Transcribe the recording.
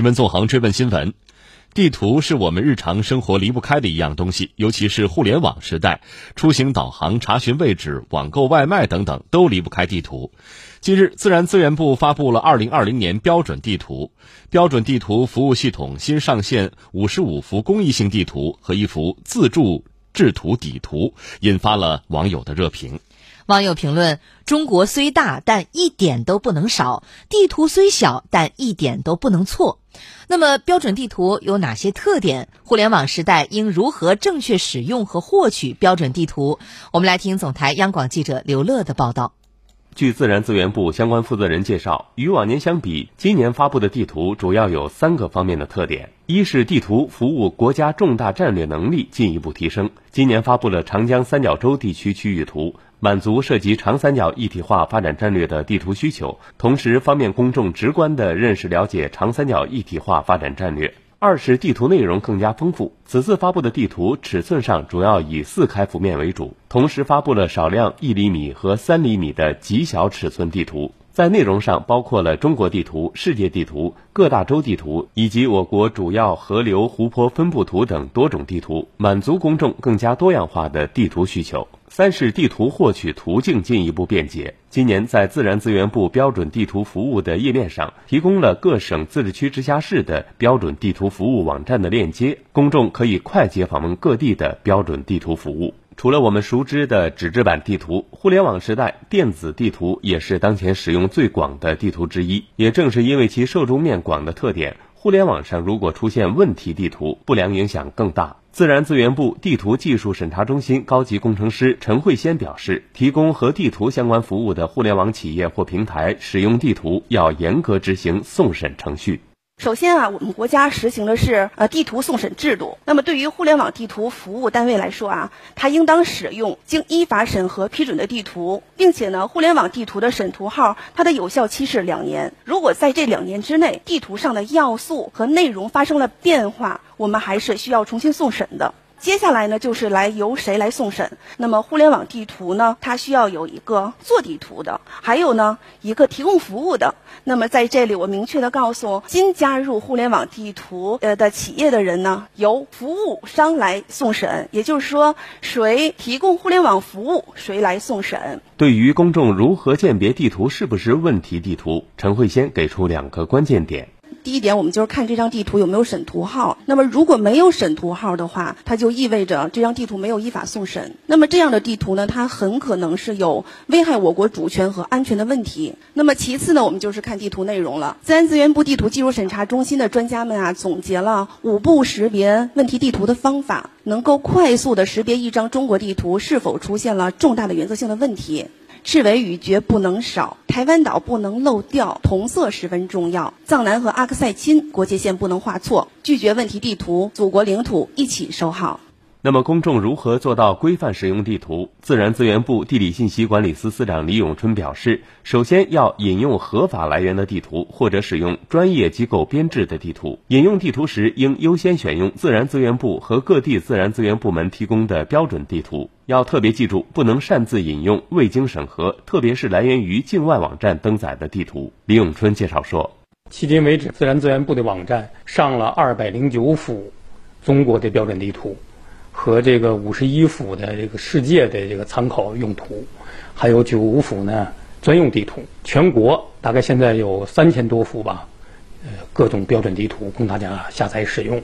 新闻纵横追问新闻：地图是我们日常生活离不开的一样东西，尤其是互联网时代，出行导航、查询位置、网购外卖等等都离不开地图。近日，自然资源部发布了二零二零年标准地图，标准地图服务系统新上线五十五幅公益性地图和一幅自助制图底图，引发了网友的热评。网友评论：“中国虽大，但一点都不能少；地图虽小，但一点都不能错。”那么，标准地图有哪些特点？互联网时代应如何正确使用和获取标准地图？我们来听总台央广记者刘乐的报道。据自然资源部相关负责人介绍，与往年相比，今年发布的地图主要有三个方面的特点：一是地图服务国家重大战略能力进一步提升，今年发布了长江三角洲地区区域图。满足涉及长三角一体化发展战略的地图需求，同时方便公众直观地认识了解长三角一体化发展战略。二是地图内容更加丰富，此次发布的地图尺寸上主要以四开幅面为主，同时发布了少量一厘米和三厘米的极小尺寸地图。在内容上包括了中国地图、世界地图、各大洲地图以及我国主要河流、湖泊分布图等多种地图，满足公众更加多样化的地图需求。三是地图获取途径进一步便捷。今年在自然资源部标准地图服务的页面上，提供了各省、自治区、直辖市的标准地图服务网站的链接，公众可以快捷访问各地的标准地图服务。除了我们熟知的纸质版地图，互联网时代电子地图也是当前使用最广的地图之一。也正是因为其受众面广的特点，互联网上如果出现问题地图，不良影响更大。自然资源部地图技术审查中心高级工程师陈慧先表示，提供和地图相关服务的互联网企业或平台使用地图，要严格执行送审程序。首先啊，我们国家实行的是呃地图送审制度。那么对于互联网地图服务单位来说啊，它应当使用经依法审核批准的地图，并且呢，互联网地图的审图号它的有效期是两年。如果在这两年之内，地图上的要素和内容发生了变化，我们还是需要重新送审的。接下来呢，就是来由谁来送审？那么互联网地图呢，它需要有一个做地图的，还有呢一个提供服务的。那么在这里，我明确的告诉新加入互联网地图呃的企业的人呢，由服务商来送审，也就是说，谁提供互联网服务，谁来送审。对于公众如何鉴别地图是不是问题地图，陈慧先给出两个关键点。第一点，我们就是看这张地图有没有审图号。那么如果没有审图号的话，它就意味着这张地图没有依法送审。那么这样的地图呢，它很可能是有危害我国主权和安全的问题。那么其次呢，我们就是看地图内容了。自然资源部地图技术审查中心的专家们啊，总结了五步识别问题地图的方法，能够快速的识别一张中国地图是否出现了重大的原则性的问题。赤尾雨绝不能少，台湾岛不能漏掉，同色十分重要。藏南和阿克塞钦国界线不能画错，拒绝问题地图，祖国领土一起收好。那么，公众如何做到规范使用地图？自然资源部地理信息管理司司长李永春表示，首先要引用合法来源的地图，或者使用专业机构编制的地图。引用地图时，应优先选用自然资源部和各地自然资源部门提供的标准地图。要特别记住，不能擅自引用未经审核，特别是来源于境外网站登载的地图。李永春介绍说，迄今为止，自然资源部的网站上了二百零九幅中国的标准地图。和这个五十一幅的这个世界的这个参考用途，还有九五幅呢专用地图，全国大概现在有三千多幅吧，呃，各种标准地图供大家下载使用。